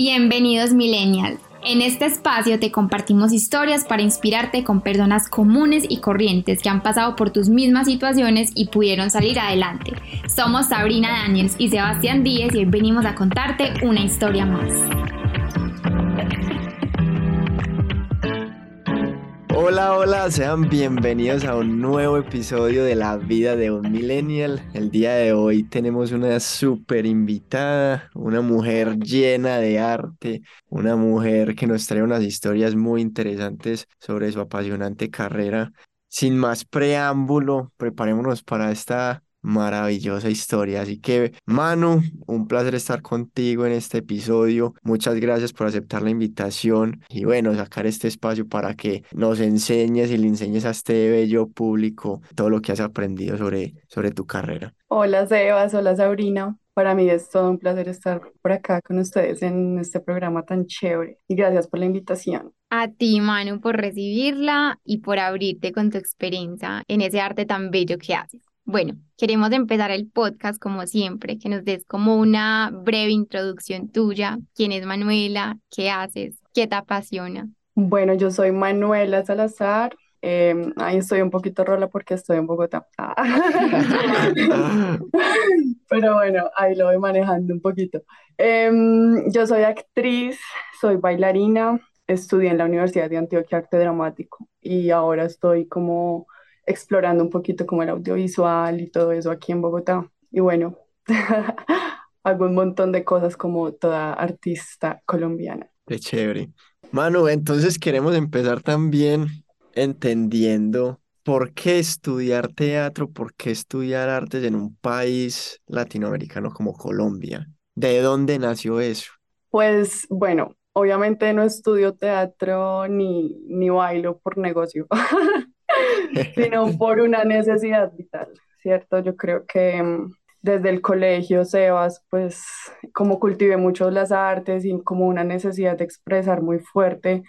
Bienvenidos Millennial. En este espacio te compartimos historias para inspirarte con personas comunes y corrientes que han pasado por tus mismas situaciones y pudieron salir adelante. Somos Sabrina Daniels y Sebastián Díez y hoy venimos a contarte una historia más. Hola, hola, sean bienvenidos a un nuevo episodio de La vida de un millennial. El día de hoy tenemos una súper invitada, una mujer llena de arte, una mujer que nos trae unas historias muy interesantes sobre su apasionante carrera. Sin más preámbulo, preparémonos para esta maravillosa historia. Así que, Manu, un placer estar contigo en este episodio. Muchas gracias por aceptar la invitación y bueno, sacar este espacio para que nos enseñes y le enseñes a este bello público todo lo que has aprendido sobre, sobre tu carrera. Hola, Sebas. Hola, Sabrina. Para mí es todo un placer estar por acá con ustedes en este programa tan chévere y gracias por la invitación. A ti, Manu, por recibirla y por abrirte con tu experiencia en ese arte tan bello que haces. Bueno, queremos empezar el podcast como siempre, que nos des como una breve introducción tuya. ¿Quién es Manuela? ¿Qué haces? ¿Qué te apasiona? Bueno, yo soy Manuela Salazar. Em, ahí estoy un poquito rola porque estoy en Bogotá. Pero bueno, ahí lo voy manejando un poquito. Em, yo soy actriz, soy bailarina, estudié en la Universidad de Antioquia Arte Dramático y ahora estoy como explorando un poquito como el audiovisual y todo eso aquí en Bogotá. Y bueno, hago un montón de cosas como toda artista colombiana. Qué chévere. Manu, entonces queremos empezar también entendiendo por qué estudiar teatro, por qué estudiar artes en un país latinoamericano como Colombia. ¿De dónde nació eso? Pues bueno, obviamente no estudio teatro ni, ni bailo por negocio. sino por una necesidad vital, ¿cierto? Yo creo que mm, desde el colegio, Sebas, pues como cultivé mucho las artes y como una necesidad de expresar muy fuerte,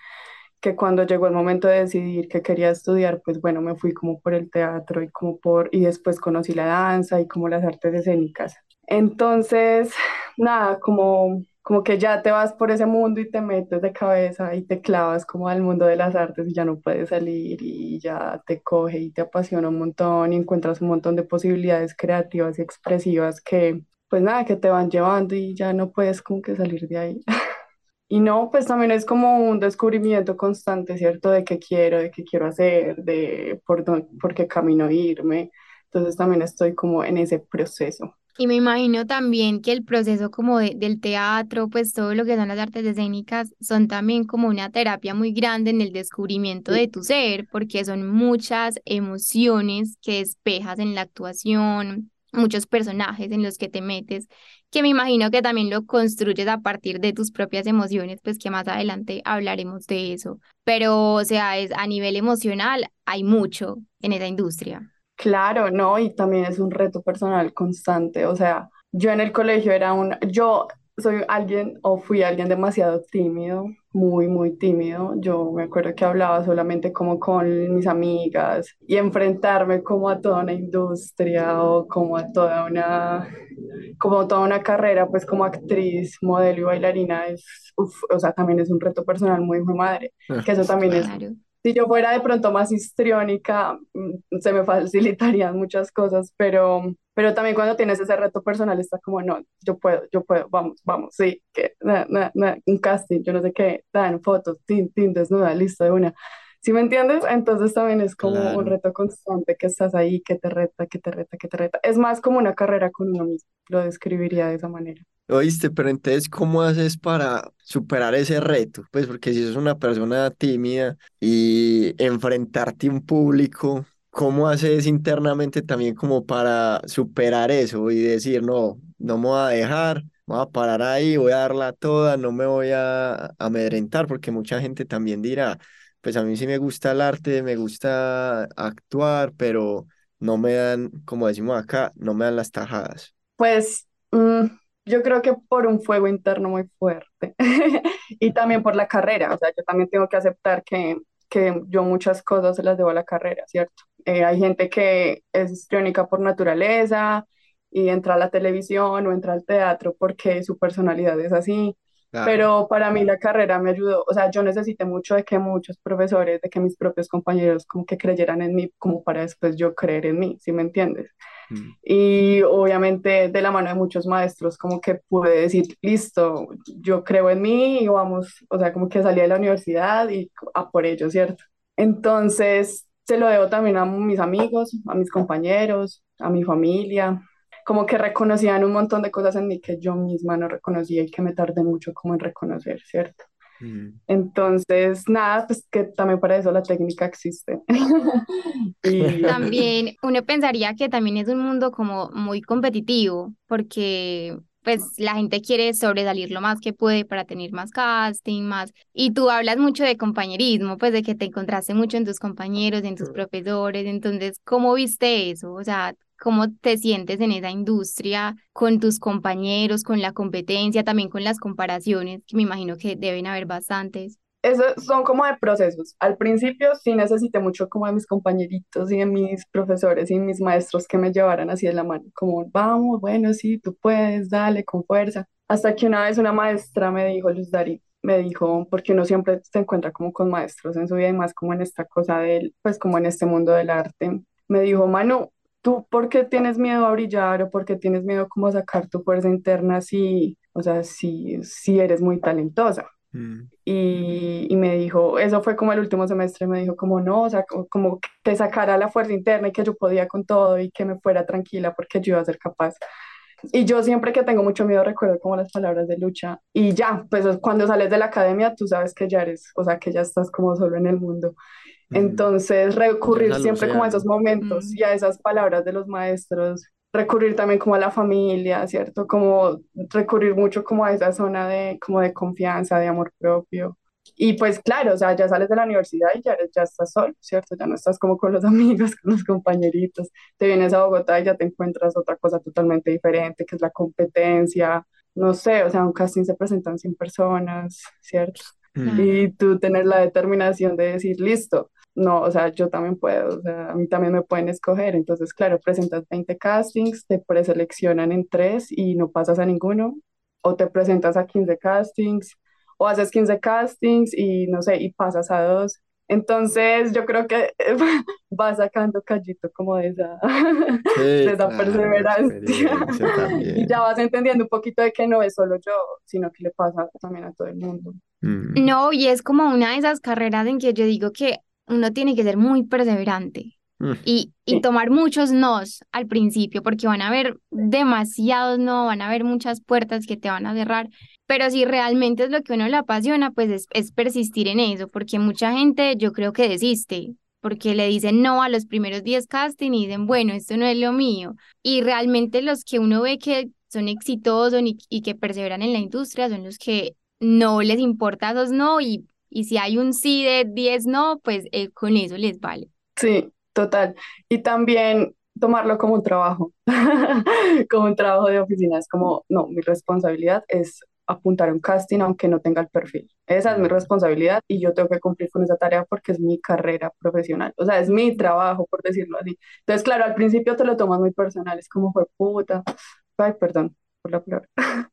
que cuando llegó el momento de decidir que quería estudiar, pues bueno, me fui como por el teatro y como por, y después conocí la danza y como las artes escénicas. Entonces, nada, como como que ya te vas por ese mundo y te metes de cabeza y te clavas como al mundo de las artes y ya no puedes salir y ya te coge y te apasiona un montón y encuentras un montón de posibilidades creativas y expresivas que pues nada, que te van llevando y ya no puedes como que salir de ahí. Y no, pues también es como un descubrimiento constante, ¿cierto? De qué quiero, de qué quiero hacer, de por, por qué camino irme. Entonces también estoy como en ese proceso. Y me imagino también que el proceso como del teatro, pues todo lo que son las artes escénicas, son también como una terapia muy grande en el descubrimiento de tu ser, porque son muchas emociones que despejas en la actuación, muchos personajes en los que te metes, que me imagino que también lo construyes a partir de tus propias emociones, pues que más adelante hablaremos de eso. Pero, o sea, es, a nivel emocional hay mucho en esa industria. Claro, no, y también es un reto personal constante. O sea, yo en el colegio era un, yo soy alguien o fui alguien demasiado tímido, muy, muy tímido. Yo me acuerdo que hablaba solamente como con mis amigas y enfrentarme como a toda una industria o como a toda una, como toda una carrera, pues como actriz, modelo y bailarina es, o sea, también es un reto personal muy, muy madre, ah, que eso también es si yo fuera de pronto más histriónica, mm, se me facilitarían muchas cosas, pero, pero también cuando tienes ese reto personal está como, no, yo puedo, yo puedo, vamos, vamos, sí, que, un casting, yo no sé qué, dan fotos, tin, tin, desnuda, listo de una. ¿Sí me entiendes? Entonces también es como un reto constante que estás ahí, que te reta, que te reta, que te reta. Es más como una carrera con uno mismo, lo describiría de esa manera. Oíste, pero entonces, ¿cómo haces para superar ese reto? Pues porque si sos una persona tímida y enfrentarte a un público, ¿cómo haces internamente también como para superar eso y decir, no, no me voy a dejar, voy a parar ahí, voy a darla toda, no me voy a amedrentar, porque mucha gente también dirá, pues a mí sí me gusta el arte, me gusta actuar, pero no me dan, como decimos acá, no me dan las tajadas. Pues... Mm, yo creo que por un fuego interno muy fuerte y también por la carrera, o sea, yo también tengo que aceptar que, que yo muchas cosas se las debo a la carrera, ¿cierto? Eh, hay gente que es histriónica por naturaleza y entra a la televisión o entra al teatro porque su personalidad es así. Pero para mí la carrera me ayudó, o sea, yo necesité mucho de que muchos profesores, de que mis propios compañeros como que creyeran en mí, como para después yo creer en mí, ¿sí me entiendes? Mm. Y obviamente de la mano de muchos maestros, como que pude decir, listo, yo creo en mí y vamos, o sea, como que salí de la universidad y a por ello, ¿cierto? Entonces, se lo debo también a mis amigos, a mis compañeros, a mi familia, como que reconocían un montón de cosas en mí que yo misma no reconocía y que me tardé mucho como en reconocer, ¿cierto? Mm. Entonces, nada, pues que también para eso la técnica existe. y... También uno pensaría que también es un mundo como muy competitivo, porque pues la gente quiere sobresalir lo más que puede para tener más casting, más. Y tú hablas mucho de compañerismo, pues de que te encontraste mucho en tus compañeros, en tus profesores. Entonces, ¿cómo viste eso? O sea, ¿cómo te sientes en esa industria con tus compañeros, con la competencia, también con las comparaciones, que me imagino que deben haber bastantes? Esos son como de procesos. Al principio sí necesité mucho como de mis compañeritos y de mis profesores y mis maestros que me llevaran así de la mano, como vamos, bueno, sí, tú puedes, dale, con fuerza. Hasta que una vez una maestra me dijo, Luz Dari, me dijo, porque uno siempre se encuentra como con maestros en su vida y más como en esta cosa del, pues como en este mundo del arte, me dijo, Manu, ¿tú por qué tienes miedo a brillar o por qué tienes miedo como a sacar tu fuerza interna si, o sea, si, si eres muy talentosa? Mm. Y, y, me dijo, eso fue como el último semestre, me dijo como no, o sea, como, que sacara la fuerza interna y que yo podía con todo y que me fuera tranquila porque yo iba a ser capaz. Y yo siempre que tengo mucho miedo recuerdo como las palabras de lucha y ya, pues cuando sales de la academia tú sabes que ya eres, o sea, que ya estás como solo en el mundo. Entonces recurrir siempre como a esos momentos mm. y a esas palabras de los maestros recurrir también como a la familia, ¿cierto? Como recurrir mucho como a esa zona de, como de confianza, de amor propio. Y pues claro, o sea, ya sales de la universidad y ya, ya estás solo, ¿cierto? Ya no estás como con los amigos, con los compañeritos. Te vienes a Bogotá y ya te encuentras otra cosa totalmente diferente, que es la competencia. No sé, o sea, un casting se presentan 100 personas, ¿cierto? Y tú tener la determinación de decir, listo, no, o sea, yo también puedo, o sea, a mí también me pueden escoger. Entonces, claro, presentas 20 castings, te preseleccionan en tres y no pasas a ninguno, o te presentas a 15 castings, o haces 15 castings y no sé, y pasas a dos. Entonces, yo creo que va sacando callito como de esa, de esa perseverancia. y ya vas entendiendo un poquito de que no es solo yo, sino que le pasa también a todo el mundo. Mm. No, y es como una de esas carreras en que yo digo que uno tiene que ser muy perseverante mm. y, y tomar muchos nos al principio, porque van a haber demasiados no, van a haber muchas puertas que te van a cerrar, pero si realmente es lo que uno le apasiona, pues es, es persistir en eso, porque mucha gente yo creo que desiste, porque le dicen no a los primeros 10 casting y dicen, bueno, esto no es lo mío. Y realmente los que uno ve que son exitosos y, y que perseveran en la industria son los que no les importa esos no y y si hay un sí de 10 no, pues eh, con eso les vale. Sí, total. Y también tomarlo como un trabajo, como un trabajo de oficina. Es como, no, mi responsabilidad es apuntar un casting aunque no tenga el perfil. Esa es mi responsabilidad y yo tengo que cumplir con esa tarea porque es mi carrera profesional. O sea, es mi trabajo, por decirlo así. Entonces, claro, al principio te lo tomas muy personal, es como fue puta. Ay, perdón por la palabra.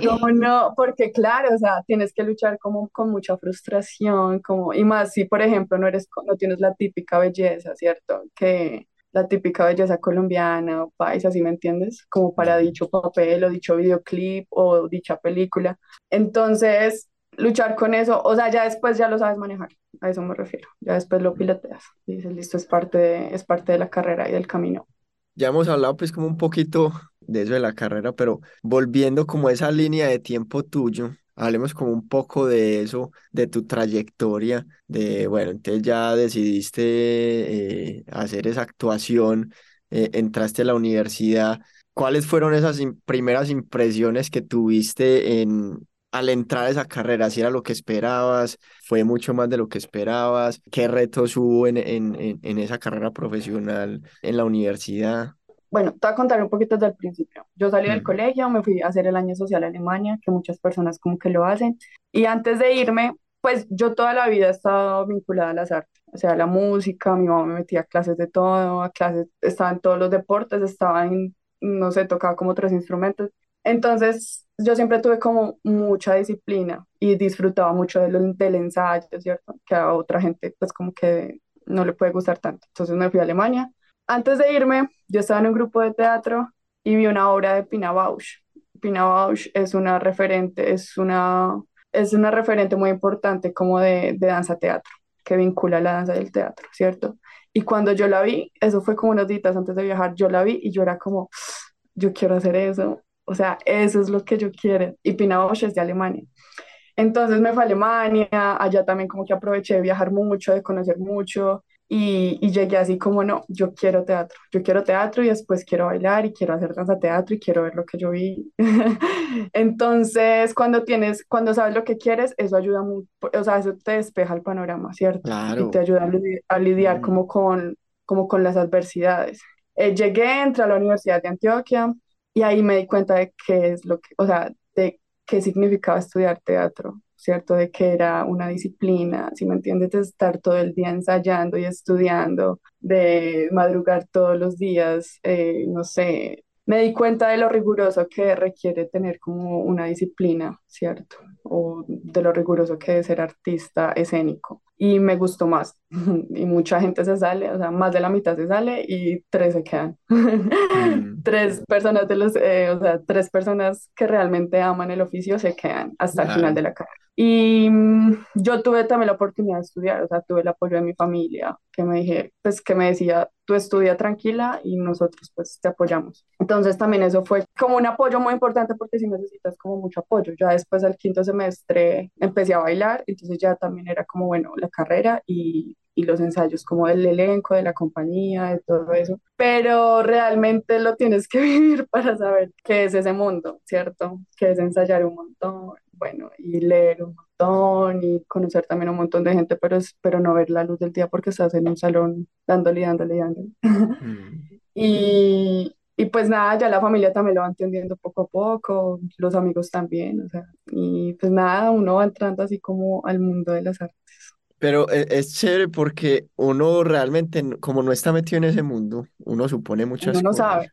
Como no, porque claro, o sea, tienes que luchar como con mucha frustración, como, y más si, por ejemplo, no eres, no tienes la típica belleza, ¿cierto? Que la típica belleza colombiana o paisa, ¿sí me entiendes? Como para dicho papel o dicho videoclip o dicha película. Entonces, luchar con eso, o sea, ya después ya lo sabes manejar, a eso me refiero, ya después lo piloteas, dices, listo, es parte de, es parte de la carrera y del camino. Ya hemos hablado pues como un poquito de eso de la carrera, pero volviendo como a esa línea de tiempo tuyo, hablemos como un poco de eso, de tu trayectoria, de, bueno, entonces ya decidiste eh, hacer esa actuación, eh, entraste a la universidad. ¿Cuáles fueron esas primeras impresiones que tuviste en, al entrar a esa carrera, si era lo que esperabas, fue mucho más de lo que esperabas, qué retos hubo en, en, en esa carrera profesional en la universidad. Bueno, te voy a contar un poquito desde el principio. Yo salí del colegio, me fui a hacer el año social a Alemania, que muchas personas como que lo hacen, y antes de irme, pues yo toda la vida he estado vinculada a las artes, o sea, a la música, mi mamá me metía a clases de todo, a clases, estaba en todos los deportes, estaba en, no sé, tocaba como tres instrumentos, Entonces, yo siempre tuve como mucha disciplina y disfrutaba mucho del, del ensayo, ¿cierto? Que a otra gente pues como que no le puede gustar tanto. Entonces me fui a Alemania. Antes de irme, yo estaba en un grupo de teatro y vi una obra de Pina Bausch. Pina Bausch es una referente, es una, es una referente muy importante como de, de danza teatro, que vincula la danza del teatro, ¿cierto? Y cuando yo la vi, eso fue como unos días antes de viajar, yo la vi y yo era como, yo quiero hacer eso, o sea, eso es lo que yo quiero. Y Pina Bausch es de Alemania. Entonces me fui a Alemania, allá también como que aproveché de viajar mucho, de conocer mucho y, y, llegué así como, no, yo quiero teatro, yo quiero teatro y después quiero bailar y quiero hacer danza teatro y quiero ver lo que yo vi. Entonces, cuando tienes, cuando sabes lo que quieres, eso ayuda mucho, o sea, eso te despeja el panorama, ¿cierto? Claro. Y te ayuda a, lidiar, a lidiar Mm, como con, como con las adversidades. Eh, llegué, entré a la Universidad de Antioquia y ahí me di cuenta de qué es lo que, o sea, de qué significaba estudiar teatro, ¿cierto? De que era una disciplina, si me entiendes, de estar todo el día ensayando y estudiando, de madrugar todos los días, eh, no sé, me di cuenta de lo riguroso que requiere tener como una disciplina, ¿cierto? O de lo riguroso que es ser artista escénico. Y me gustó más. Y mucha gente se sale, o sea, más de la mitad se sale y tres se quedan. mm, Tres personas de los, eh, o sea, tres personas que realmente aman el oficio se quedan hasta el final de la carrera. Y mm, yo tuve también la oportunidad de estudiar, o sea, tuve el apoyo de mi familia, que me dije, pues que me decía, tú estudia tranquila y nosotros pues te apoyamos. Entonces también eso fue como un apoyo muy importante porque si necesitas como mucho apoyo. Ya después del quinto semestre empecé a bailar, entonces ya también era como, bueno, la carrera y, y los ensayos como del elenco, de la compañía, de todo eso. Pero realmente lo tienes que vivir para saber qué es ese mundo, ¿cierto? Que es ensayar un montón, bueno, y leer un montón y conocer también un montón de gente, pero, es- pero no ver la luz del día porque estás en un salón dándole, y dándole, dándole. mm. Y, y pues nada, ya la familia también lo va entendiendo poco a poco, los amigos también, o sea, y pues nada, uno va entrando así como al mundo de las artes. Pero e- es chévere porque uno realmente, como no está metido en ese mundo, uno supone Uno muchas no cosas. sabe.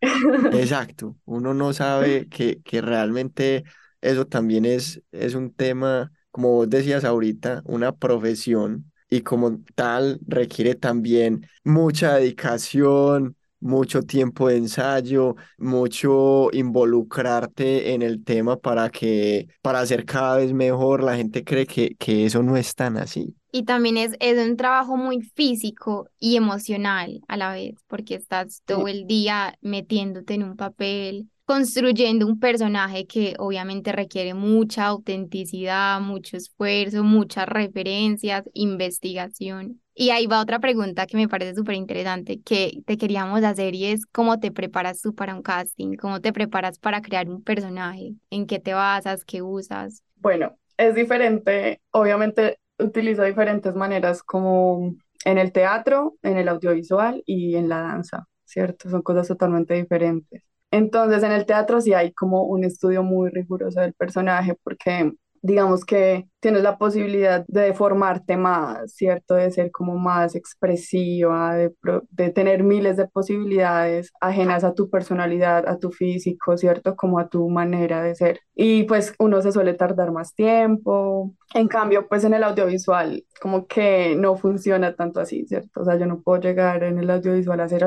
Exacto, uno no sabe que, que realmente eso también es, es un tema, como vos decías ahorita, una profesión y como tal requiere también mucha dedicación, mucho tiempo de ensayo, mucho involucrarte en el tema para que, para hacer cada vez mejor. La gente cree que, que eso no es tan así. Y también es, es un trabajo muy físico y emocional a la vez, porque estás todo el día metiéndote en un papel, construyendo un personaje que obviamente requiere mucha autenticidad, mucho esfuerzo, muchas referencias, investigación. Y ahí va otra pregunta que me parece súper interesante, que te queríamos hacer y es ¿cómo te preparas tú para un casting? ¿Cómo te preparas para crear un personaje? ¿En qué te basas? ¿Qué usas? Bueno, es diferente, obviamente utilizo diferentes maneras como en el teatro, en el audiovisual y en la danza, ¿cierto? Son cosas totalmente diferentes. Entonces, en el teatro sí hay como un estudio muy riguroso del personaje porque digamos que tienes la posibilidad de deformarte más, ¿cierto? De ser como más expresiva, de, de tener miles de posibilidades ajenas a tu personalidad, a tu físico, ¿cierto? Como a tu manera de ser. Y pues uno se suele tardar más tiempo. En cambio, pues en el audiovisual como que no funciona tanto así, ¿cierto? O sea, yo no puedo llegar en el audiovisual a hacer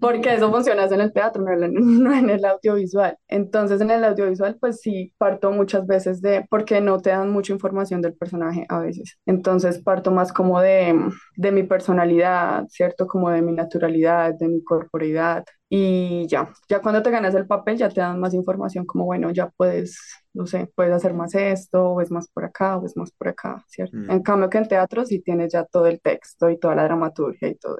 porque eso funciona en el teatro, no en el, no en el audiovisual. Entonces, en el audiovisual, pues sí, parto muchas veces de, porque no te dan mucha información del personaje a veces. Entonces, parto más como de, de mi personalidad, ¿cierto? Como de mi naturalidad, de mi corporeidad. Y ya, ya cuando te ganas el papel, ya te dan más información, como bueno, ya puedes, no sé, puedes hacer más esto, o es más por acá, o es más por acá, ¿cierto? En Mm. cambio que en teatro sí tienes ya todo el texto y toda la dramaturgia y todo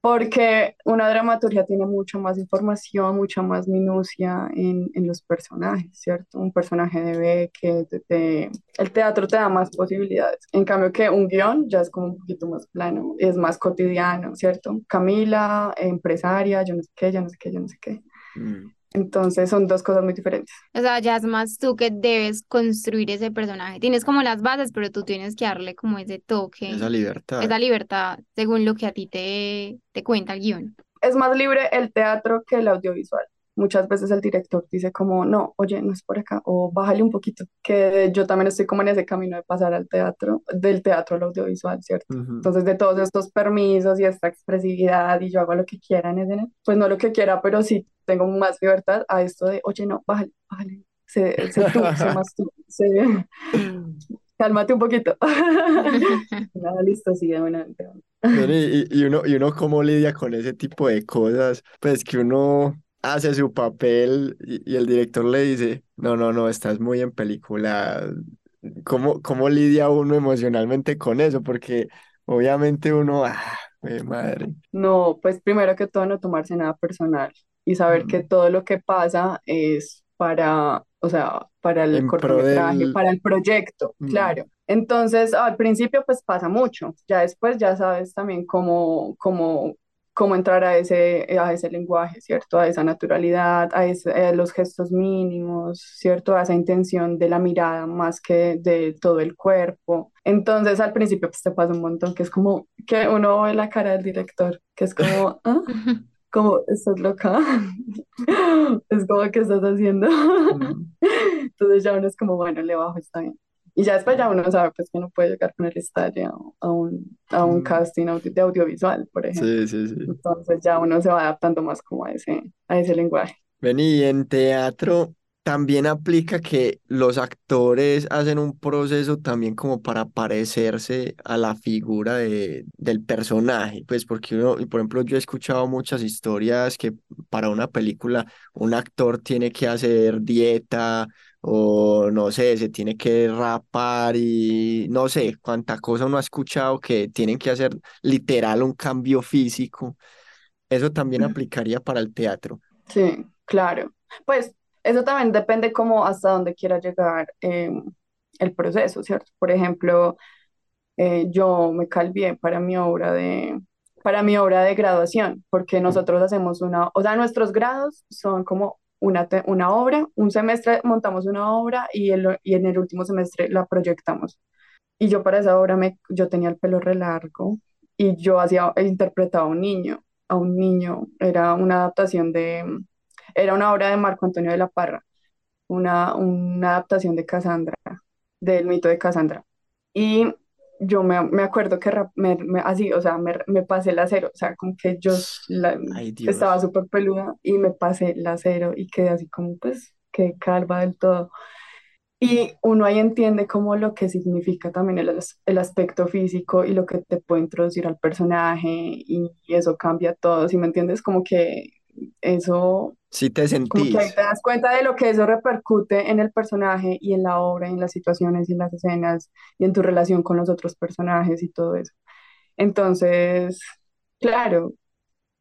porque una dramaturgia tiene mucha más información, mucha más minucia en, en los personajes, ¿cierto? Un personaje debe que te- el teatro te da más posibilidades. En cambio que un guion ya es como un poquito más plano, es más cotidiano, ¿cierto? Camila, empresaria, yo no sé qué, yo no sé qué, yo no sé qué. Mm. Entonces son dos cosas muy diferentes. O sea, ya es más tú que debes construir ese personaje. Tienes como las bases, pero tú tienes que darle como ese toque, Esa libertad. esa libertad según lo que a ti te, te cuenta el guion. Es más libre el teatro que el audiovisual. Muchas veces el director dice como, no, oye, no es por acá, o bájale un poquito, que yo también estoy como en ese camino de pasar al teatro, del teatro al audiovisual, ¿cierto? Entonces, de todos estos permisos y esta expresividad y yo hago lo que quiera en escena, pues no lo que quiera, pero sí tengo más libertad a esto de, oye, no, bájale, bájale, sé, sé tú, sé más tú, sé, cálmate un poquito. Nada, listo, sí, de una, de una. Y y uno, y uno cómo lidia con ese tipo de cosas, pues que uno hace su papel y, y el director le dice, no, no, no, estás muy en película. ¿Cómo, cómo lidia uno emocionalmente con eso? Porque obviamente uno, ah, madre. No, pues primero que todo no tomarse nada personal y saber que todo lo que pasa es para, o sea, para el En cortometraje, del... para el proyecto, mm, claro. Entonces, al principio pues pasa mucho, ya después ya sabes también cómo, cómo, cómo entrar a ese, a ese lenguaje, ¿cierto? A esa naturalidad, a, ese- a los gestos mínimos, ¿cierto? A esa intención de la mirada más que de todo el cuerpo. Entonces, al principio pues te pasa un montón, que es como que uno ve la cara del director, que es como, ¿ah? Como, ¿estás loca? Es como, ¿qué estás haciendo? Entonces ya uno es como, bueno, le bajo, está bien. Y ya después ya uno sabe pues que uno puede llegar con el estalle a, un, a un mm. casting audio- de audiovisual, por ejemplo. Sí, sí, sí. Entonces ya uno se va adaptando más como a ese, a ese lenguaje. Vení, y en teatro también aplica que los actores hacen un proceso también como para parecerse a la figura de, del personaje, pues porque uno, por ejemplo, yo he escuchado muchas historias que para una película un actor tiene que hacer dieta o no sé, se tiene que rapar y no sé cuánta cosa uno ha escuchado que tienen que hacer literal un cambio físico. Eso también aplicaría para el teatro. Sí, claro. Pues eso también depende como hasta dónde quiera llegar eh, el proceso, ¿cierto? Por ejemplo, eh, yo me calvié para mi obra de, para mi obra de graduación, porque nosotros hacemos una, o sea, nuestros grados son como una, una obra, un semestre montamos una obra y, el, y en el último semestre la proyectamos. Y yo para esa obra me, yo tenía el pelo re largo y yo hacía, interpretaba a un niño, a un niño, era una adaptación de, era una obra de Marco Antonio de la Parra, una, una adaptación de Casandra, del mito de Casandra. Y yo me, me acuerdo que rap- me- me- así, o sea, me, me pasé el acero, o sea, como que yo la- Ay, estaba súper peluda y me pasé el acero y quedé así como, pues, que calva del todo. Y uno ahí entiende como lo que significa también el, el aspecto físico y lo que te puede introducir al personaje y, eso cambia todo, ¿sí me entiendes? Como que eso, Si te como que ahí sentís. te das cuenta de lo que eso repercute en el personaje y en la obra y en las situaciones y en las escenas y en tu relación con los otros personajes y todo eso. Entonces, claro,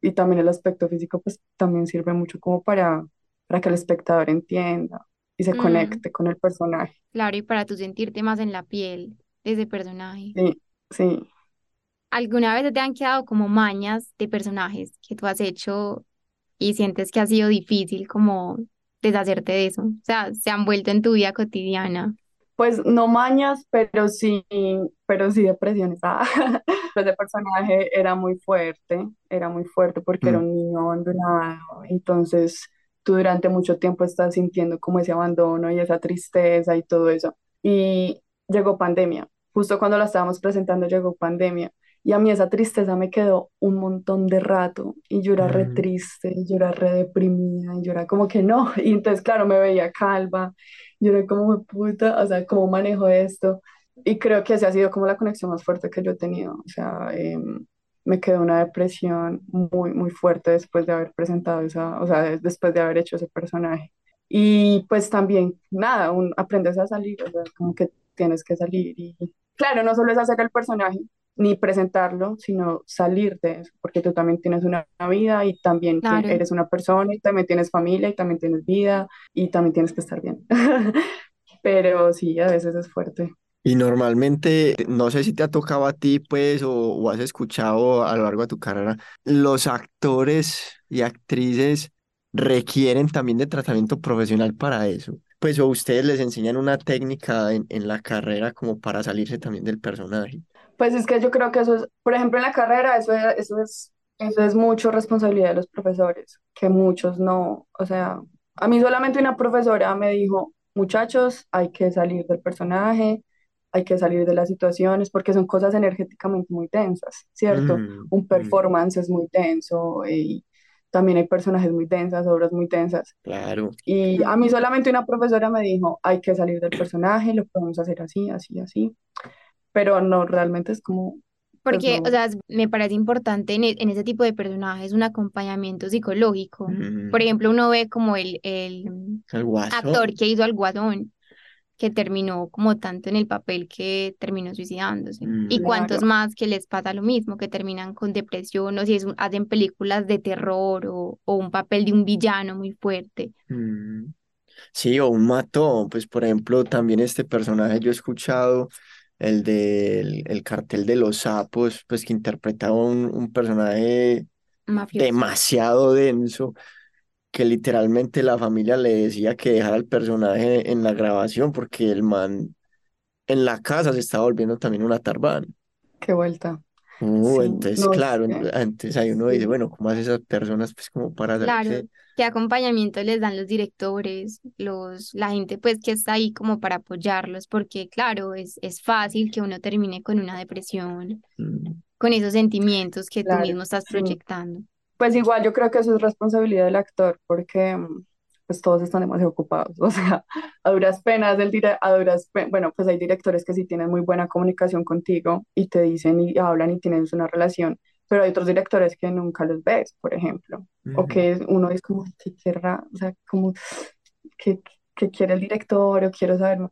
y también el aspecto físico pues también sirve mucho como para, para que el espectador entienda y se Mm, conecte con el personaje. claro, y para tú sentirte más en la piel de ese personaje. Sí, sí. ¿Alguna vez te han quedado como mañas de personajes que tú has hecho y sientes que ha sido difícil como deshacerte de eso? O sea, se han vuelto en tu vida cotidiana. Pues no mañas, pero sí, pero sí depresiones. Ah, pues ese personaje era muy fuerte, era muy fuerte porque era Mm, un niño abandonado. Entonces, tú durante mucho tiempo estás sintiendo como ese abandono y esa tristeza y todo eso. Y llegó pandemia. Justo cuando la estábamos presentando llegó pandemia. Y a mí esa tristeza me quedó un montón de rato. Y yo era re mm. triste, y yo era re deprimida, y yo era como que no. Y entonces, claro, me veía calva. Yo era como, "Me puta, o sea, ¿cómo manejo esto? Y creo que esa ha sido como la conexión más fuerte que yo he tenido. O sea, em, me quedó una depresión muy, muy fuerte después de haber presentado esa, o sea, de- después de haber hecho ese personaje. Y pues también, nada, un, aprendes a salir, o sea, como que tienes que salir. Y claro, no solo es hacer el personaje, ni presentarlo, sino salir de eso, porque tú también tienes una vida y también Claro. eres una persona y también tienes familia y también tienes vida y también tienes que estar bien. Pero sí, a veces es fuerte. Y normalmente, no sé si te ha tocado a ti, pues, o, o has escuchado a lo largo de tu carrera, los actores y actrices requieren también de tratamiento profesional para eso. Pues, o ustedes les enseñan una técnica en, en la carrera como para salirse también del personaje. Pues es que yo creo que eso es, por ejemplo, en la carrera, eso es, eso es Eso es mucho responsabilidad de los profesores, que muchos no, o sea, a mí solamente una profesora me dijo, muchachos, hay que salir del personaje, hay que salir de las situaciones, porque son cosas energéticamente muy tensas, ¿cierto? Mm, Un mm, performance es muy tenso y también hay personajes muy tensas, obras muy tensas. claro. Y a mí solamente una profesora me dijo, hay que salir del personaje, lo podemos hacer así, así, así, pero no, realmente es como, pues Porque, o no, sea, es- me parece importante en, e- en ese tipo de personajes un acompañamiento psicológico. Por ejemplo, uno ve como el, el el actor que hizo al Guasón, que terminó como tanto en el papel que terminó suicidándose. Y Mm, cuántos claro, más que les pasa lo mismo, que terminan con depresión o si es un- hacen películas de terror o, o un papel de un villano muy fuerte. mm. Sí, o un matón, pues por ejemplo, también este personaje yo he escuchado, el del el cartel de los sapos, pues que interpretaba un, un personaje Mafioso. demasiado denso, que literalmente la familia le decía que dejara el personaje en la grabación porque el man en la casa se estaba volviendo también una tarbán. qué vuelta. Uh, Sí, entonces, no claro, que, antes ahí uno dice, sí, bueno, ¿cómo hace esas personas pues como para Claro, salirse? qué acompañamiento les dan los directores, los, la gente pues que está ahí como para apoyarlos, porque claro, es, es fácil que uno termine con una depresión, Mm, con esos sentimientos que tú claro, mismo estás sí. proyectando. Pues igual yo creo que eso es responsabilidad del actor, porque mm, pues todos están demasiado ocupados. O sea, a duras penas, el dire- a duras pe- bueno, pues hay directores que sí tienen muy buena comunicación contigo y te dicen y hablan y tienes una relación, pero hay otros directores que nunca los ves, por ejemplo, o que uno es como, ¿qué querrá? O sea, como, ¿qué, qué quiere el director? O quiero saber más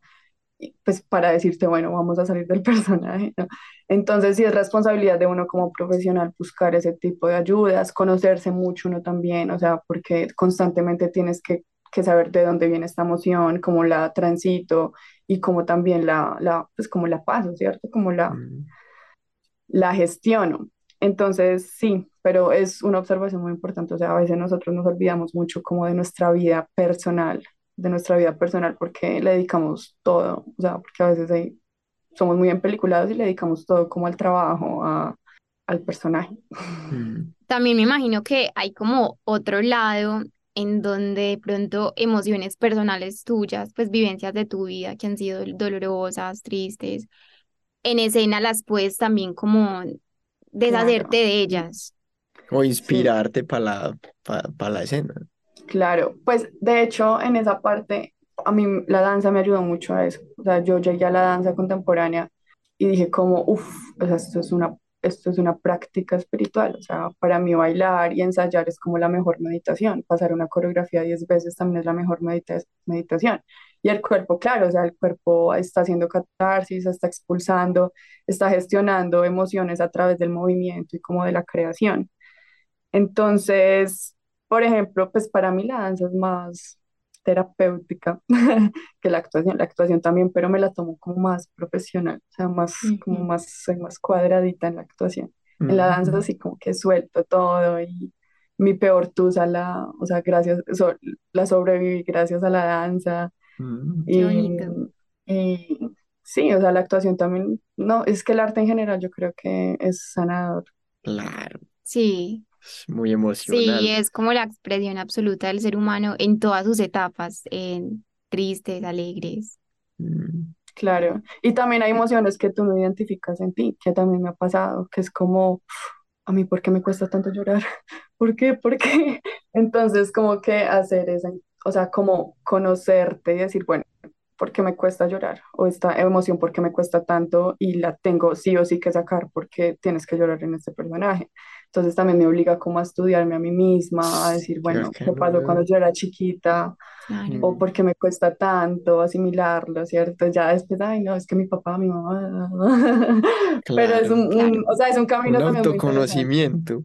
pues para decirte, bueno, vamos a salir del personaje, ¿no? Entonces sí es responsabilidad de uno como profesional buscar ese tipo de ayudas, conocerse mucho uno también, o sea, porque constantemente tienes que, que saber de dónde viene esta emoción, cómo la transito y cómo también la, la pues como la paso, ¿cierto? Como la, mm, la gestiono. Entonces, sí, pero es una observación muy importante. O sea, a veces nosotros nos olvidamos mucho como de nuestra vida personal, de nuestra vida personal, porque le dedicamos todo. O sea, porque a veces hay- somos muy empeliculados y le dedicamos todo como al trabajo, a- al personaje. mm, También me imagino que hay como otro lado en donde de pronto emociones personales tuyas, pues vivencias de tu vida que han sido dolorosas, tristes, en escena las puedes también como deshacerte Claro, de sí, ellas. O sí, inspirarte para la, pa, pa la escena. Claro. Pues de hecho, en esa parte, a mí la danza me ayudó mucho a eso. O sea, yo llegué a la danza contemporánea y dije como, uff, o sea, esto es una, esto es una práctica espiritual. O sea, para mí bailar y ensayar es como la mejor meditación. Pasar una coreografía diez veces también es la mejor medita- meditación. Y el cuerpo, claro, o sea, el cuerpo está haciendo catarsis, está expulsando, está gestionando emociones a través del movimiento y como de la creación. Entonces, por ejemplo, pues para mí la danza es más terapéutica que la actuación. La actuación también, pero me la tomo como más profesional, o sea, más, como más, soy más cuadradita en la actuación. En la danza Mm, así como que suelto todo y mi peor tusa la, o sea, gracias, so- la sobreviví gracias a la danza mm, y, bonito. y sí, o sea, la actuación también, no, es que el arte en general yo creo que es sanador. claro, Sí, es muy sí, emocional. es como la expresión absoluta del ser humano en todas sus etapas, en tristes, alegres. Mm, Claro, y también hay emociones que tú no identificas en ti, que también me ha pasado, que es como, a mí, ¿por qué me cuesta tanto llorar? ¿Por qué? ¿Por qué? Entonces, como que hacer esa, o sea, como conocerte y decir, bueno, ¿por qué me cuesta llorar? O esta emoción, ¿por qué me cuesta tanto? Y la tengo sí o sí que sacar porque tienes que llorar en este personaje. Entonces también me obliga como a estudiarme a mí misma, a decir, bueno, ¿qué pasó cuando yo era chiquita? Claro. o por qué me cuesta tanto asimilarlo, ¿cierto? Ya después, ay, no, es que mi papá, mi mamá, pero es un, claro, Claro. un- o sea, es un un camino también muy interesante. autoconocimiento.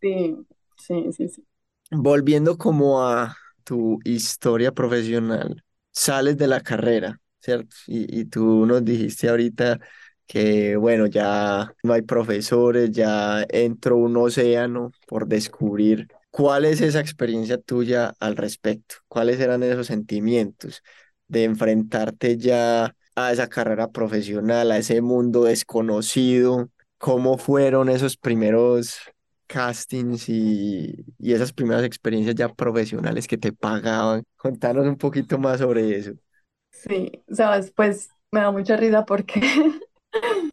Sí, sí, sí, sí. Volviendo como a tu historia profesional, sales de la carrera, ¿cierto? Y, y tú nos dijiste ahorita que, bueno, ya no hay profesores, ya entró un océano por descubrir. ¿Cuál es esa experiencia tuya al respecto? ¿Cuáles eran esos sentimientos de enfrentarte ya a esa carrera profesional, a ese mundo desconocido? ¿Cómo fueron esos primeros? castings y, y esas primeras experiencias ya profesionales que te pagaban. Contanos un poquito más sobre eso. Sí, sabes, pues me da mucha risa porque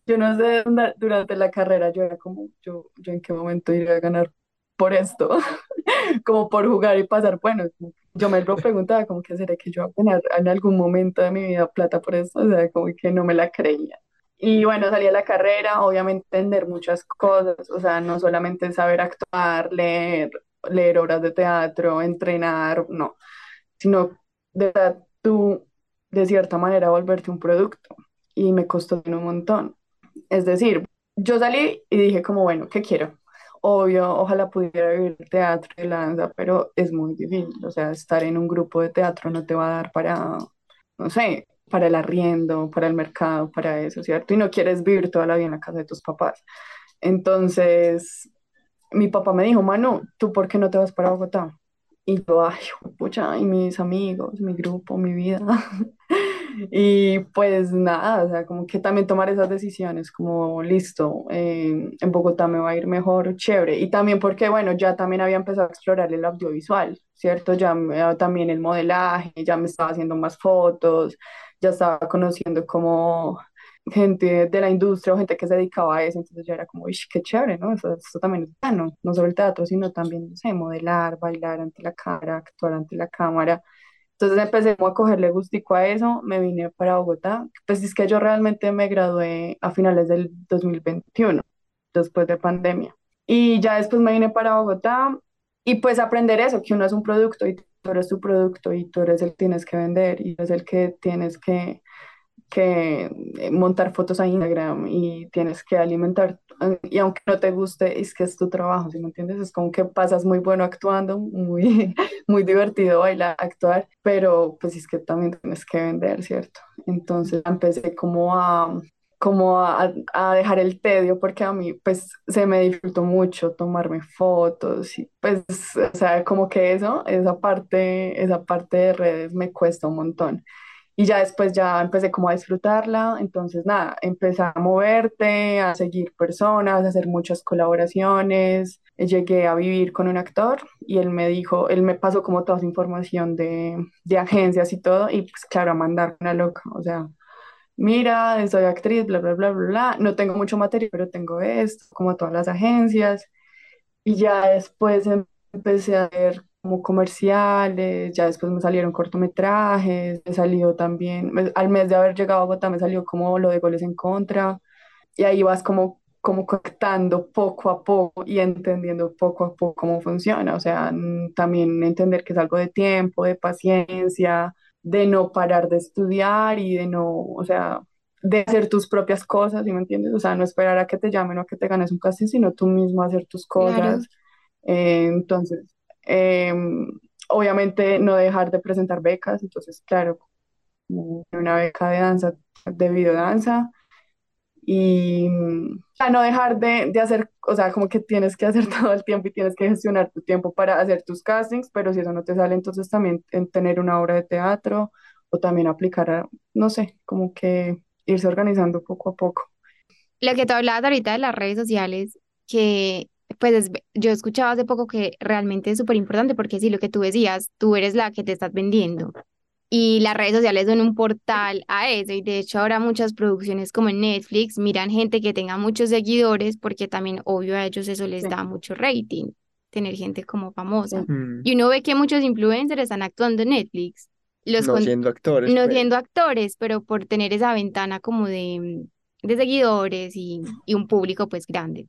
yo no sé, durante la carrera yo era como, yo, yo en qué momento iré a ganar por esto, como por jugar y pasar. Bueno, yo me lo preguntaba, como que será que yo voy a ganar en algún momento de mi vida plata por esto, o sea, como que no me la creía. Y bueno, salí a la carrera, obviamente entender muchas cosas, o sea, no solamente saber actuar, leer, leer obras de teatro, entrenar, no, sino de tú, de cierta manera, volverte un producto. Y me costó un montón. Es decir, yo salí y dije como, bueno, ¿qué quiero? Obvio, ojalá pudiera vivir teatro y danza, pero es muy difícil. O sea, estar en un grupo de teatro no te va a dar para, no sé, para el arriendo, para el mercado, para eso, ¿cierto? Y no quieres vivir toda la vida en la casa de tus papás. Entonces, mi papá me dijo, Manu, ¿tú por qué no te vas para Bogotá? Y yo, ay, pucha, y mis amigos, mi grupo, mi vida. Y pues nada, o sea, como que también tomar esas decisiones, como listo, eh, en Bogotá me va a ir mejor, chévere. Y también porque, bueno, ya también había empezado a explorar el audiovisual, ¿cierto? Ya también el modelaje, ya me estaba haciendo más fotos, ya estaba conociendo como gente de la industria o gente que se dedicaba a eso, entonces ya era como, uy, qué chévere, ¿no? Eso, también es bueno, no solo el teatro, sino también, no sé, modelar, bailar ante la cámara, actuar ante la cámara. Entonces empecé a cogerle gustico a eso, me vine para Bogotá. Pues es que yo realmente me gradué a finales del 2021, después de pandemia. Y ya después me vine para Bogotá y pues aprender eso, que uno es un producto y tú eres tu producto y tú eres el que tienes que vender y es el que tienes que que eh, montar fotos a Instagram y tienes que alimentar, y aunque no te guste, es que es tu trabajo, ¿sí me entiendes? Es como que pasas muy bueno actuando, muy, muy divertido bailar, actuar, pero pues es que también tienes que vender, ¿cierto? Entonces empecé como a como a, a, dejar el tedio porque a mí pues se me disfrutó mucho tomarme fotos y pues o sea como que eso esa parte esa parte de redes me cuesta un montón y ya después ya empecé como a disfrutarla, entonces nada, empecé a moverte, a seguir personas, a hacer muchas colaboraciones, llegué a vivir con un actor y él me dijo, él me pasó como toda su información de, de agencias y todo, y pues claro, a mandar una loca, o sea, mira, soy actriz, bla, bla, bla, bla, bla, no tengo mucho material, pero tengo esto, como todas las agencias, y ya después empecé a ver como comerciales, ya después me salieron cortometrajes, me salió también, al mes de haber llegado a Bogotá me salió como lo de goles en contra, y ahí vas como, como conectando poco a poco y entendiendo poco a poco cómo funciona, o sea, también entender que es algo de tiempo, de paciencia, de no parar de estudiar y de no, o sea, de hacer tus propias cosas, ¿sí me entiendes? O sea, no esperar a que te llamen o a que te ganes un casting, sino tú mismo hacer tus cosas. Eh, entonces, Em, obviamente no dejar de presentar becas, entonces claro, una beca de danza, de videodanza, y no dejar de, de, hacer, o sea, como que tienes que hacer todo el tiempo y tienes que gestionar tu tiempo para hacer tus castings, pero si eso no te sale, entonces también en tener una obra de teatro o también aplicar, a, no sé, como que irse organizando poco a poco. Lo que tú hablabas ahorita de las redes sociales, que pues yo escuchaba hace poco que realmente es súper importante porque sí, lo que tú decías, tú eres la que te estás vendiendo y las redes sociales son un portal a eso y de hecho ahora muchas producciones como en Netflix miran gente que tenga muchos seguidores porque también obvio a ellos eso les da mucho rating, tener gente como famosa. Mm. Y uno ve que muchos influencers están actuando en Netflix. Los no siendo actores. No pues. siendo actores, pero por tener esa ventana como de, de seguidores y, y un público pues grande.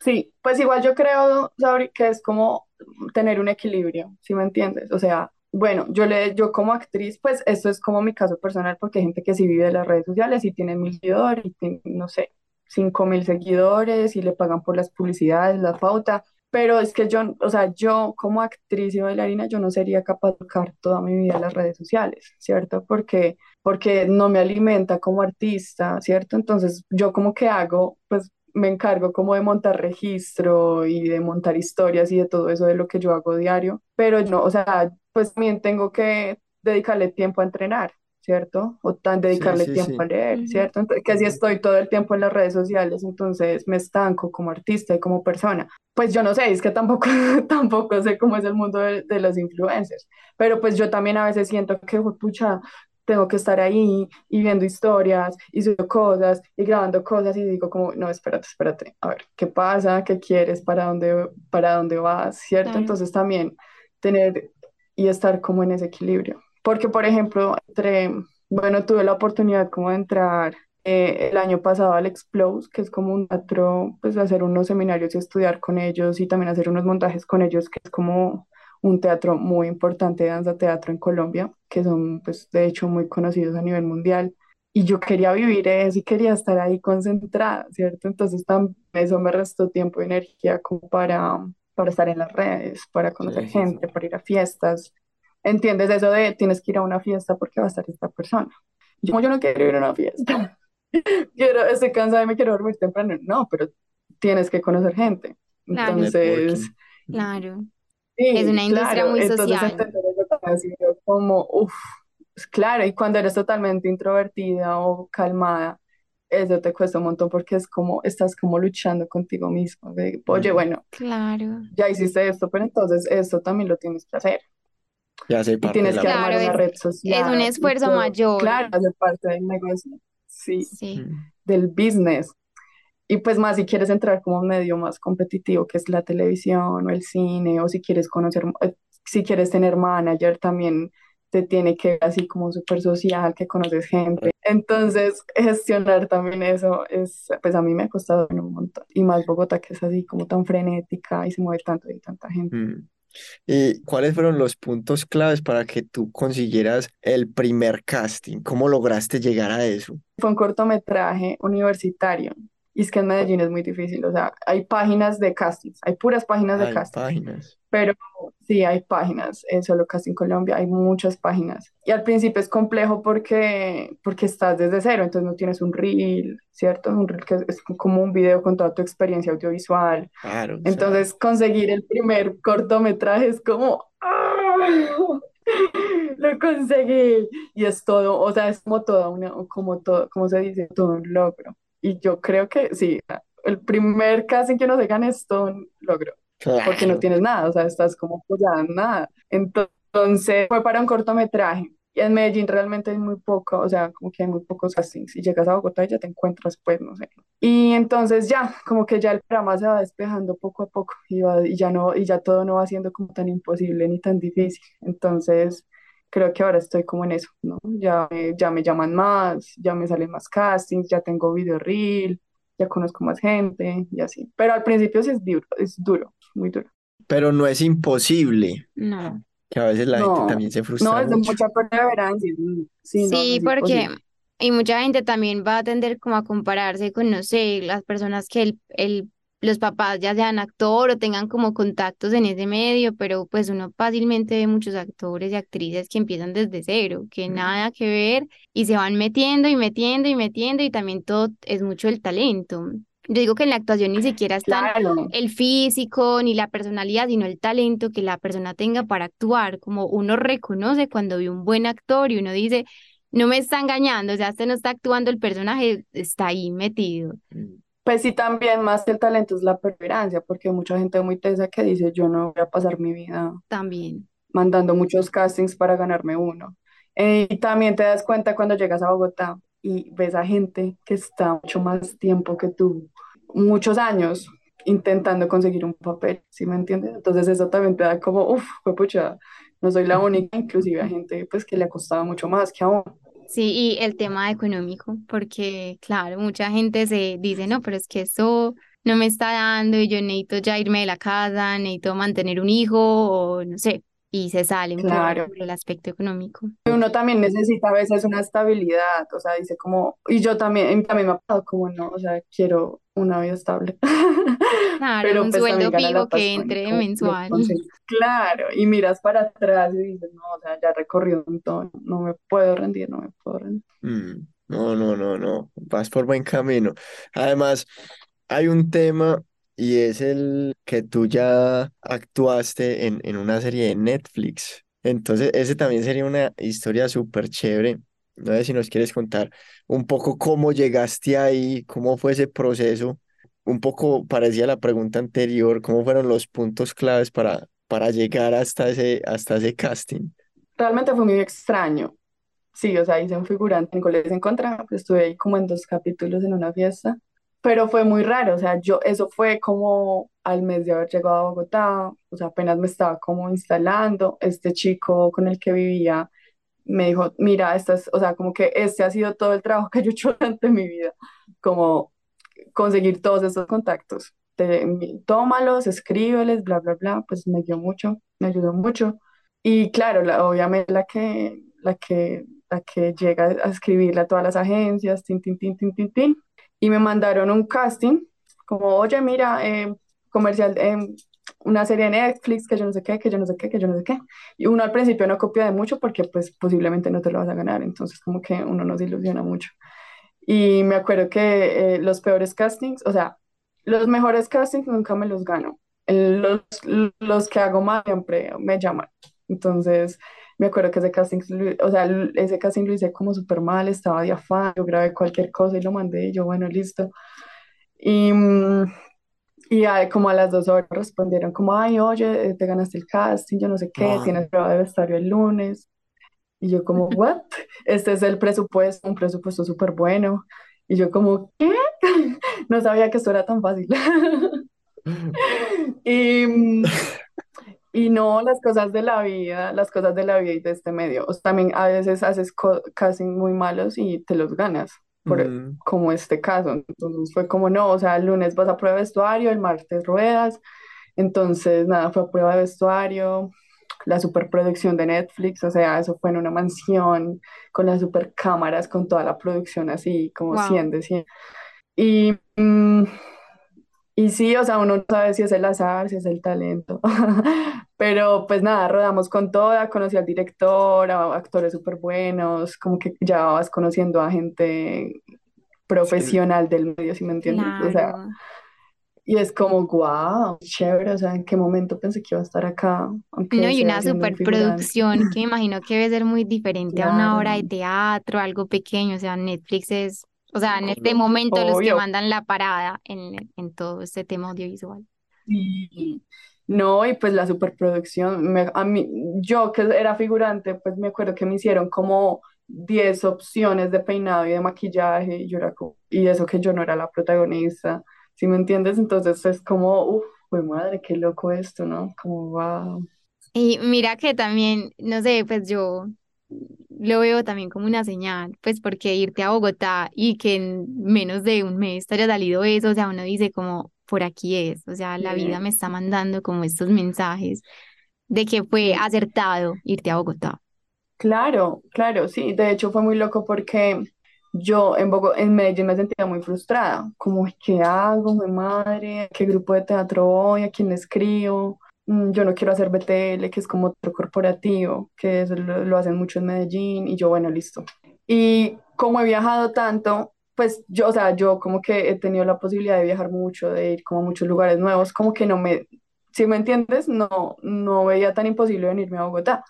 Sí, pues igual yo creo, Sabri, que es como tener un equilibrio, ¿sí me entiendes? O sea, bueno, yo, le, yo como actriz, pues esto es como mi caso personal, porque hay gente que sí vive de las redes sociales y tiene mil seguidores, y no sé, cinco mil seguidores y le pagan por las publicidades, la pauta, pero es que yo, o sea, yo como actriz y bailarina, yo no sería capaz de tocar toda mi vida en las redes sociales, ¿cierto? Porque, porque no me alimenta como artista, ¿cierto? Entonces, yo como que hago, pues me encargo como de montar registro y de montar historias y de todo eso de lo que yo hago diario, pero no, o sea, pues también tengo que dedicarle tiempo a entrenar, ¿cierto? O tan dedicarle sí, tiempo a leer. ¿cierto? Entonces, que si estoy todo el tiempo en las redes sociales, entonces me estanco como artista y como persona. Pues yo no sé, es que tampoco, tampoco sé cómo es el mundo de, de los influencers, pero pues yo también a veces siento que, pucha, tengo que estar ahí y viendo historias y subiendo cosas y grabando cosas y digo como, no, espérate, espérate, a ver, ¿qué pasa? ¿Qué quieres? ¿Para dónde, para dónde vas? ¿Cierto? Claro. Entonces también tener y estar como en ese equilibrio. Porque, por ejemplo, entre, bueno, tuve la oportunidad como de entrar eh, el año pasado al Explose, que es como un teatro, pues hacer unos seminarios y estudiar con ellos y también hacer unos montajes con ellos, que es como un teatro muy importante de danza teatro en Colombia, que son pues de hecho muy conocidos a nivel mundial. Y yo quería vivir eso y quería estar ahí concentrada, ¿cierto? Entonces también eso me restó tiempo y energía como para, para estar en las redes, para conocer Sí, sí, sí. gente, para ir a fiestas. ¿Entiendes eso de tienes que ir a una fiesta porque va a estar esta persona? Yo, yo no quiero ir a una fiesta, quiero, estoy cansada y me quiero dormir temprano. No, pero tienes que conocer gente. Claro, Entonces, Networking. Es una industria claro, muy entonces social. sido como, uff, claro, y cuando eres totalmente introvertida o calmada, eso te cuesta un montón porque es como, estás como luchando contigo mismo, de, oye, bueno, Claro. ya hiciste esto, pero entonces esto también lo tienes que hacer Ya hace y de tienes la que armar Claro, una es, red es un social esfuerzo mayor. claro, hacer parte del negocio, sí, Sí. Del business. Y pues más si quieres entrar como medio más competitivo, que es la televisión o el cine, o si quieres conocer, eh, si quieres tener manager, también te tiene que ver así como súper social, que conoces gente. Entonces, gestionar también eso es, pues a mí me ha costado un montón. Y más Bogotá, que es así como tan frenética y se mueve tanto y tanta gente. Mm. ¿Y cuáles fueron los puntos claves para que tú consiguieras el primer casting? ¿Cómo lograste llegar a eso? Fue un cortometraje universitario. Y es que en Medellín es muy difícil, o sea, hay páginas de castings, hay puras páginas de Hay castings. páginas. Pero sí, hay páginas, en Solo Casting Colombia hay muchas páginas. Y al principio es complejo porque, porque estás desde cero, entonces no tienes un reel, ¿cierto? Un reel que es, como un video con toda tu experiencia audiovisual. Claro, sea, Entonces conseguir el primer cortometraje es como, ¡ah! Lo conseguí. Y es todo, o sea, es como toda una, como todo, como se dice, todo un logro. Y yo creo que sí, el primer casting que uno se gana es todo un logro porque no claro. tienes nada, o sea, estás como apoyada en nada. Entonces fue para un cortometraje. Y en Medellín realmente hay muy poco, o sea, como que hay muy pocos castings. Si llegas a Bogotá y ya te encuentras, pues, no sé. Y entonces ya, como que ya el programa se va despejando poco a poco y, va- y ya no, y ya todo no va siendo como tan imposible ni tan difícil. Entonces, creo que ahora estoy como en eso, ¿no? Ya, me- ya me llaman más, ya me salen más castings, ya tengo video reel, ya conozco más gente y así. Pero al principio sí es duro, es duro, muy duro. Pero no es imposible, No. que a veces la gente No, también se no, frustra es de mucho. mucha perseverancia. Sí, no, no Sí, porque imposible. y mucha gente también va a tender como a compararse con, no sé, las personas que el, el, los papás ya sean actor o tengan como contactos en ese medio, pero pues uno fácilmente ve muchos actores y actrices que empiezan desde cero, que Mm. nada que ver y se van metiendo y metiendo y metiendo y también todo es mucho el talento. Yo digo que en la actuación ni siquiera es tan Claro, el físico ni la personalidad, sino el talento que la persona tenga para actuar, como uno reconoce cuando ve un buen actor y uno dice, no me está engañando, o sea, este no está actuando el personaje, está ahí metido. Mm. Pues sí, también más que el talento es la perseverancia, porque hay mucha gente muy tesa que dice, yo no voy a pasar mi vida También. mandando muchos castings para ganarme uno. Eh, y también te das cuenta cuando llegas a Bogotá y ves a gente que está mucho más tiempo que tú, muchos años intentando conseguir un papel, ¿sí me entiendes? Entonces eso también te da como, uff, pucha, no soy la única, inclusive a gente pues que le ha costado mucho más que a uno. Sí, y el tema económico, porque claro, mucha gente se dice, no, pero es que eso no me está dando y yo necesito ya irme de la casa, necesito mantener un hijo o no sé, y se salen por, Claro. por el aspecto económico. Uno también necesita a veces una estabilidad, o sea, dice como, y yo también, también me ha pasado como, no, o sea, quiero una vida estable, Claro, pero un pues sueldo fijo que entre mensual. Claro, y miras para atrás y dices, no, o sea, ya he recorrido un montón, no me puedo rendir, no me puedo rendir. Mm, No, no, no, no, vas por buen camino. Además, hay un tema y es el que tú ya actuaste en, en una serie de Netflix. Entonces, ese también sería una historia súper chévere No sé si nos quieres contar un poco cómo llegaste ahí, cómo fue ese proceso. Un poco parecía la pregunta anterior, cómo fueron los puntos claves para, para llegar hasta ese, hasta ese casting. Realmente fue muy extraño. Sí, o sea, hice un figurante en Colegio en Contra, estuve ahí como en dos capítulos en una fiesta, pero fue muy raro, o sea, yo, eso fue como al mes de haber llegado a Bogotá, o sea, apenas me estaba como instalando, este chico con el que vivía me dijo, mira, estas, o sea, como que este ha sido todo el trabajo que yo he hecho durante mi vida, como conseguir todos estos contactos. Te, tómalos, escríbeles, bla, bla, bla, pues me dio mucho, me ayudó mucho. Y claro, la, obviamente la que, la que, la que llega a escribirle a todas las agencias, tin, tin, tin, tin, tin, tin, y me mandaron un casting, como, oye, mira, eh, comercial, eh, una serie de Netflix, que yo no sé qué, que yo no sé qué, que yo no sé qué. Y uno al principio no copia de mucho porque pues posiblemente no te lo vas a ganar, entonces como que uno nos ilusiona mucho. Y me acuerdo que eh, los peores castings, o sea, los mejores castings nunca me los gano. Los, los que hago más siempre me llaman. Entonces, me acuerdo que ese casting, o sea, ese casting lo hice como súper mal, estaba de afán, yo grabé cualquier cosa y lo mandé, y yo, bueno, listo. Y, mm, y como a las dos horas respondieron como, ay, oye, eh, te ganaste el casting, yo no sé qué, tienes prueba de vestuario el lunes. Y yo como, ¿what? Este es el presupuesto, un presupuesto súper bueno. Y yo como, ¿qué? No sabía que esto era tan fácil. y, y no, las cosas de la vida, las cosas de la vida y de este medio. O sea, también a veces haces castings muy malos y te los ganas por, mm. como este caso. Entonces fue como, no, o sea, el lunes vas a prueba de vestuario, el martes ruedas. Entonces, nada, fue a prueba de vestuario, la superproducción de Netflix, o sea, eso fue en una mansión con las super cámaras, con toda la producción así, como 100 de 100. Y, mm, y sí, o sea, uno no sabe si es el azar, si es el talento. Pero pues nada, rodamos con toda, conocí al director, a actores súper buenos, como que ya vas conociendo a gente profesional del medio, si me entiendes. O sea, y es como, wow, chévere, o sea, ¿en qué momento pensé que iba a estar acá? Aunque no, y una superproducción que me imagino que debe ser muy diferente a una obra de teatro, algo pequeño, o sea, Netflix es o sea, en este momento los que mandan la parada en, en todo este tema audiovisual. Sí. No, y pues la superproducción, a mí, yo que era figurante, pues me acuerdo que me hicieron como 10 opciones de peinado y de maquillaje, y yo era y eso que yo no era la protagonista, ¿sí me entiendes? Entonces es como, uff, pues madre, qué loco esto, ¿no? Como, wow. Y mira que también, no sé, pues yo lo veo también como una señal, pues porque irte a Bogotá y que en menos de un mes te haya salido eso, o sea, uno dice como, por aquí es, o sea, la vida me está mandando como estos mensajes de que fue acertado irte a Bogotá. Claro, claro, sí, de hecho fue muy loco porque yo en, en Medellín me sentía muy frustrada, como, ¿qué hago, mi madre? ¿Qué grupo de teatro voy? ¿A quién escribo? Mm, yo no quiero hacer BTL, que es como otro corporativo, que lo, hacen mucho en Medellín, y yo, bueno, listo. Y como he viajado tanto, pues yo, o sea, yo como que he tenido la posibilidad de viajar mucho, de ir como a muchos lugares nuevos, como que no me, si me entiendes, no, no veía tan imposible venirme a Bogotá.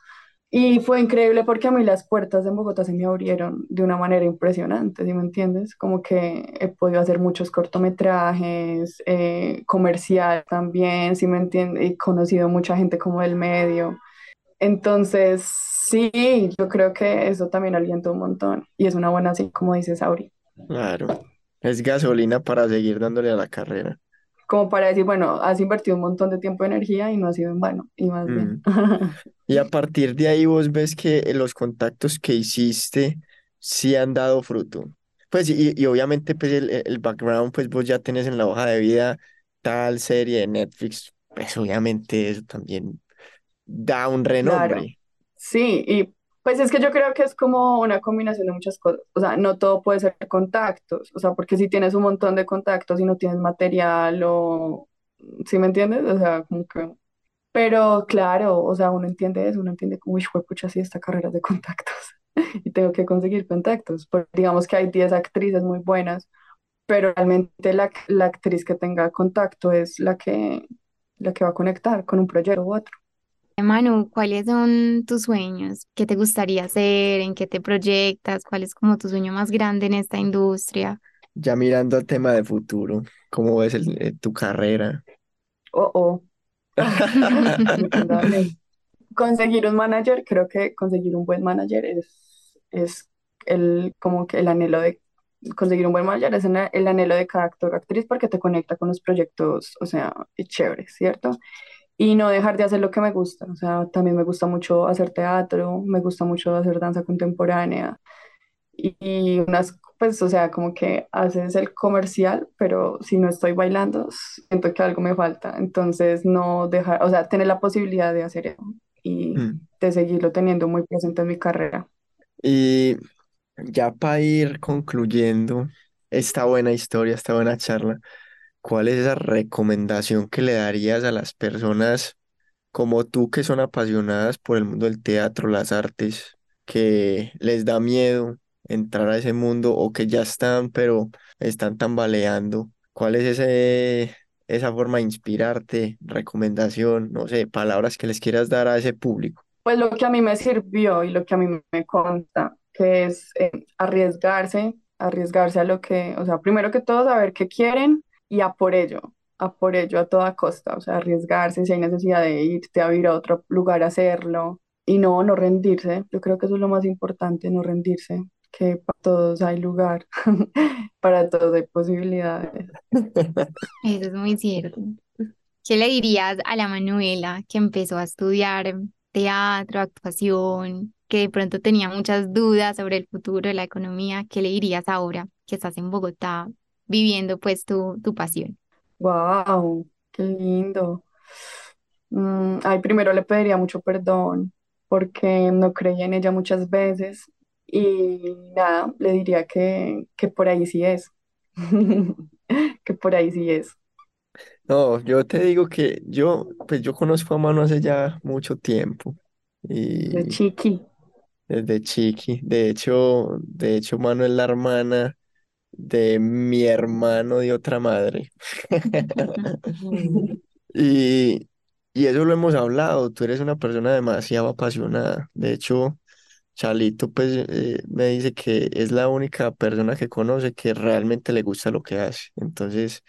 Y fue increíble porque a mí las puertas de Bogotá se me abrieron de una manera impresionante, ¿sí me entiendes? Como que he podido hacer muchos cortometrajes, eh, comercial también, ¿sí me entiendes? He conocido mucha gente como del medio. Entonces, sí, yo creo que eso también alienta un montón y es una buena, así como dices, Auri. Claro, es gasolina para seguir dándole a la carrera como para decir, bueno, has invertido un montón de tiempo y energía y no ha sido en vano, y más bien. Y a partir de ahí vos ves que los contactos que hiciste sí han dado fruto. Pues y, y obviamente pues el, el background pues vos ya tenés en la hoja de vida tal serie de Netflix, pues obviamente eso también da un renombre. Sí, y pues es que yo creo que es como una combinación de muchas cosas. O sea, no todo puede ser contactos. O sea, porque si tienes un montón de contactos y no tienes material o... ¿Sí me entiendes? O sea, como que... Pero claro, o sea, uno entiende eso, uno entiende como, uy, pucha, sí, esta carrera de contactos. y tengo que conseguir contactos. Porque digamos que hay 10 actrices muy buenas, pero realmente la, la actriz que tenga contacto es la que, la que va a conectar con un proyecto u otro. Manu, ¿cuáles son tus sueños? ¿Qué te gustaría hacer? ¿En qué te proyectas? ¿Cuál es como tu sueño más grande en esta industria? Ya mirando al tema de futuro, ¿cómo ves el- eh, tu carrera? Oh, oh. Conseguir un manager, creo que conseguir un buen manager es, es el, como que el anhelo de conseguir un buen manager es el, el anhelo de cada actor o actriz porque te conecta con los proyectos, o sea, es chévere, ¿cierto? Y no dejar de hacer lo que me gusta, o sea, también me gusta mucho hacer teatro, me gusta mucho hacer danza contemporánea y, y unas, pues, o sea, como que haces el comercial, pero si no estoy bailando, siento que algo me falta. Entonces, no dejar, o sea, tener la posibilidad de hacer eso y Mm. de seguirlo teniendo muy presente en mi carrera. Y ya para ir concluyendo esta buena historia, esta buena charla, ¿cuál es esa recomendación que le darías a las personas como tú que son apasionadas por el mundo del teatro, las artes, que les da miedo entrar a ese mundo o que ya están, pero están tambaleando? ¿Cuál es ese, esa forma de inspirarte, recomendación, no sé, palabras que les quieras dar a ese público? Pues lo que a mí me sirvió y lo que a mí me consta, que es eh, arriesgarse, arriesgarse a lo que, o sea, primero que todo saber qué quieren y a por ello, a por ello a toda costa, o sea, arriesgarse si hay necesidad de irte a vivir a otro lugar a hacerlo y no, no rendirse. Yo creo que eso es lo más importante, no rendirse, que para todos hay lugar, para todos hay posibilidades. Eso es muy cierto. ¿Qué le dirías a la Manuela que empezó a estudiar teatro, actuación, que de pronto tenía muchas dudas sobre el futuro de la economía? ¿Qué le dirías ahora que estás en Bogotá viviendo pues tu, tu pasión? Wow, qué lindo. Mm, ay, primero le pediría mucho perdón porque no creí en ella muchas veces y nada, le diría que, que por ahí sí es, que por ahí sí es. No, yo te digo que yo, pues yo conozco a Manu hace ya mucho tiempo De y chiqui. desde chiqui. De hecho, de hecho, Manu es la hermana de mi hermano de otra madre. Y, y eso lo hemos hablado, tú eres una persona demasiado apasionada. De hecho, Chalito pues eh, me dice que es la única persona que conoce que realmente le gusta lo que hace. Entonces,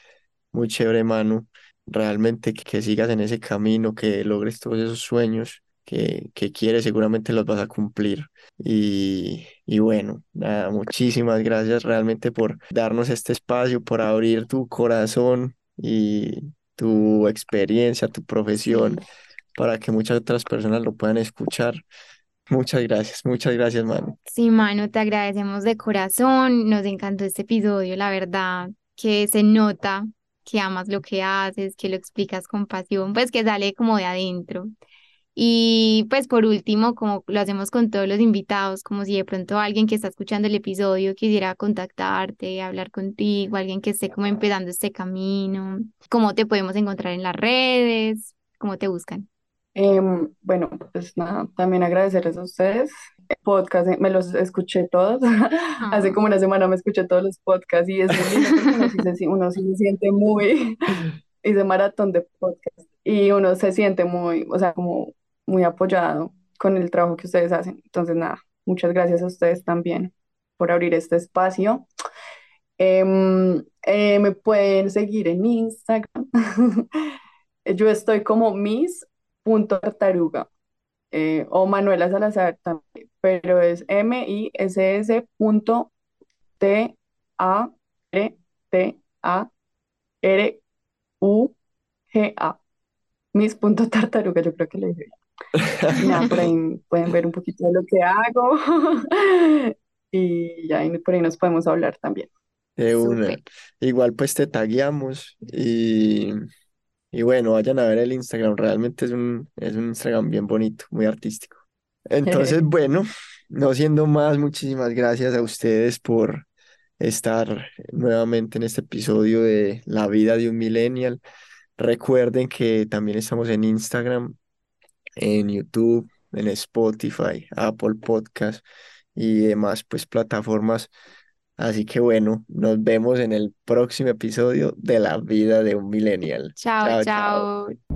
muy chévere, Manu. Realmente que, que sigas en ese camino, que logres todos esos sueños que, que quieres, seguramente los vas a cumplir. Y, y bueno, nada, muchísimas gracias realmente por darnos este espacio, por abrir tu corazón y tu experiencia, tu profesión, para que muchas otras personas lo puedan escuchar. Muchas gracias, muchas gracias, Manu. Sí, Manu, te agradecemos de corazón. Nos encantó este episodio, la verdad, que se nota que amas lo que haces, que lo explicas con pasión, pues que sale como de adentro. Y pues por último, como lo hacemos con todos los invitados, como si de pronto alguien que está escuchando el episodio quisiera contactarte, hablar contigo, alguien que esté como empezando este camino, ¿cómo te podemos encontrar en las redes? ¿Cómo te buscan? Em, bueno, pues nada, también agradecerles a ustedes. El podcast, eh, me los escuché todos. Hace Ah. como una semana me escuché todos los podcasts y es uno sí uno sí se siente muy, hice maratón de podcast y uno se siente muy, o sea, como muy apoyado con el trabajo que ustedes hacen. Entonces, nada, muchas gracias a ustedes también por abrir este espacio. Em, eh, me pueden seguir en Instagram. Yo estoy como miss.tartaruga eh, o Manuela Salazar también, pero es M-I-S-S punto T-A-R-T-A-R-U-G-A. Miss.tartaruga, yo creo que le dije. Y nada, por ahí pueden ver un poquito de lo que hago. Y ya por ahí nos podemos hablar también. De una. Súper. Igual pues te tagueamos y, y bueno, vayan a ver el Instagram. Realmente es un, es un Instagram bien bonito, muy artístico. Entonces, bueno, no siendo más, muchísimas gracias a ustedes por estar nuevamente en este episodio de La vida de un millennial. Recuerden que también estamos en Instagram, en YouTube, en Spotify, Apple Podcast y demás pues plataformas. Así que bueno, nos vemos en el próximo episodio de La vida de un millennial. Chao, Chao, chao. chao.